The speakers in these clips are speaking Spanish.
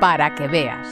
para que veas.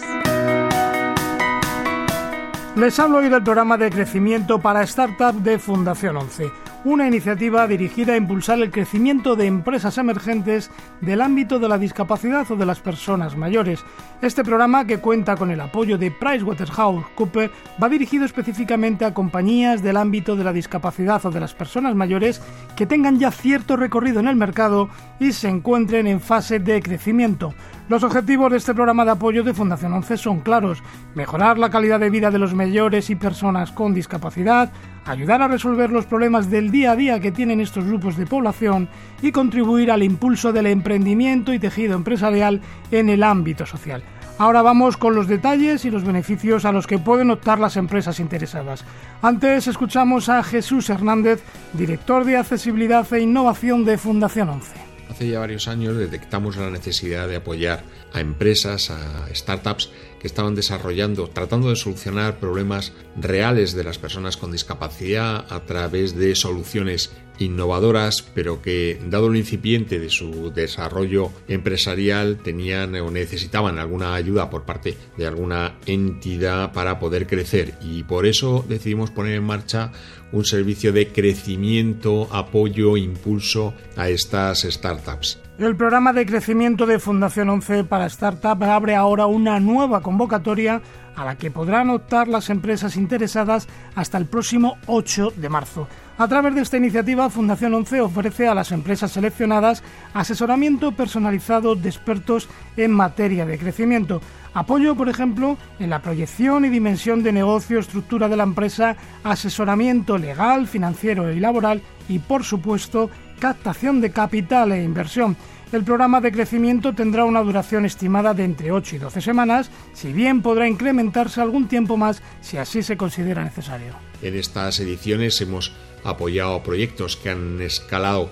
Les hablo hoy del programa de crecimiento para startup de Fundación 11 una iniciativa dirigida a impulsar el crecimiento de empresas emergentes del ámbito de la discapacidad o de las personas mayores. Este programa, que cuenta con el apoyo de PricewaterhouseCoopers, va dirigido específicamente a compañías del ámbito de la discapacidad o de las personas mayores que tengan ya cierto recorrido en el mercado y se encuentren en fase de crecimiento. Los objetivos de este programa de apoyo de Fundación 11 son claros, mejorar la calidad de vida de los mayores y personas con discapacidad, ayudar a resolver los problemas del día a día que tienen estos grupos de población y contribuir al impulso del emprendimiento y tejido empresarial en el ámbito social. Ahora vamos con los detalles y los beneficios a los que pueden optar las empresas interesadas. Antes escuchamos a Jesús Hernández, director de accesibilidad e innovación de Fundación 11 hace ya varios años detectamos la necesidad de apoyar a empresas, a startups que estaban desarrollando, tratando de solucionar problemas reales de las personas con discapacidad a través de soluciones innovadoras, pero que, dado lo incipiente de su desarrollo empresarial, tenían o necesitaban alguna ayuda por parte de alguna entidad para poder crecer. Y por eso decidimos poner en marcha un servicio de crecimiento, apoyo, impulso a estas startups. El programa de crecimiento de Fundación 11 para Startups abre ahora una nueva convocatoria a la que podrán optar las empresas interesadas hasta el próximo 8 de marzo. A través de esta iniciativa, Fundación 11 ofrece a las empresas seleccionadas asesoramiento personalizado de expertos en materia de crecimiento. Apoyo, por ejemplo, en la proyección y dimensión de negocio, estructura de la empresa, asesoramiento legal, financiero y laboral y, por supuesto, captación de capital e inversión. El programa de crecimiento tendrá una duración estimada de entre 8 y 12 semanas, si bien podrá incrementarse algún tiempo más si así se considera necesario. En estas ediciones hemos apoyado proyectos que han escalado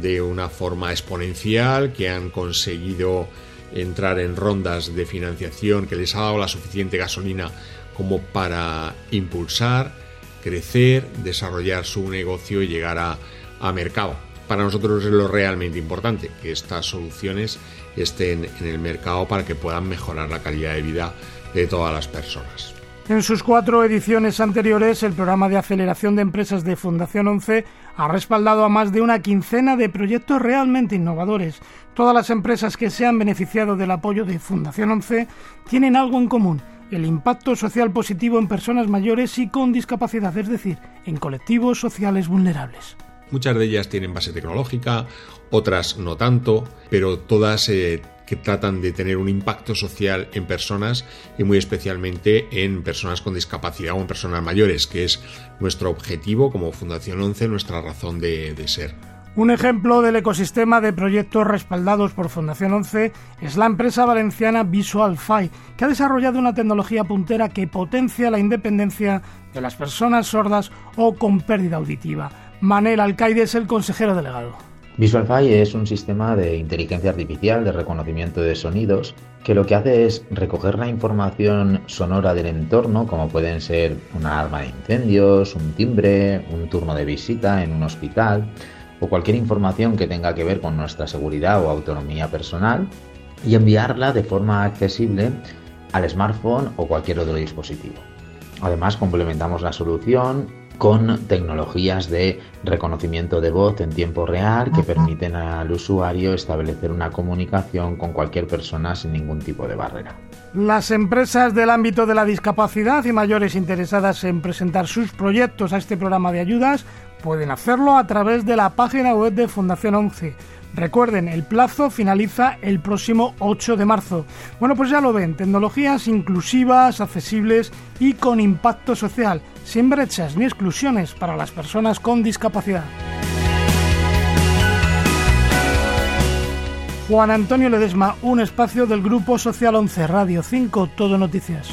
de una forma exponencial, que han conseguido entrar en rondas de financiación que les ha dado la suficiente gasolina como para impulsar, crecer, desarrollar su negocio y llegar a, a mercado para nosotros es lo realmente importante, que estas soluciones estén en el mercado para que puedan mejorar la calidad de vida de todas las personas. En sus cuatro ediciones anteriores, el programa de aceleración de empresas de Fundación 11 ha respaldado a más de una quincena de proyectos realmente innovadores. Todas las empresas que se han beneficiado del apoyo de Fundación 11 tienen algo en común, el impacto social positivo en personas mayores y con discapacidad, es decir, en colectivos sociales vulnerables. Muchas de ellas tienen base tecnológica, otras no tanto, pero todas eh, que tratan de tener un impacto social en personas y muy especialmente en personas con discapacidad o en personas mayores, que es nuestro objetivo como Fundación 11, nuestra razón de, ser. Un ejemplo del ecosistema de proyectos respaldados por Fundación 11 es la empresa valenciana VisualFi, que ha desarrollado una tecnología puntera que potencia la independencia de las personas sordas o con pérdida auditiva. Manel Alcaide es el consejero delegado. VisualFi es un sistema de inteligencia artificial de reconocimiento de sonidos que lo que hace es recoger la información sonora del entorno, como pueden ser una arma de incendios, un timbre, un turno de visita en un hospital o cualquier información que tenga que ver con nuestra seguridad o autonomía personal y enviarla de forma accesible al smartphone o cualquier otro dispositivo. Además complementamos la solución con tecnologías de reconocimiento de voz en tiempo real que permiten al usuario establecer una comunicación con cualquier persona sin ningún tipo de barrera. Las empresas del ámbito de la discapacidad y mayores interesadas en presentar sus proyectos a este programa de ayudas pueden hacerlo a través de la página web de Fundación 11 Recuerden, el plazo finaliza el próximo 8 de marzo. Bueno, pues ya lo ven, tecnologías inclusivas, accesibles y con impacto social, sin brechas ni exclusiones para las personas con discapacidad. Juan Antonio Ledesma, un espacio del Grupo Social 11 Radio 5, Todo Noticias.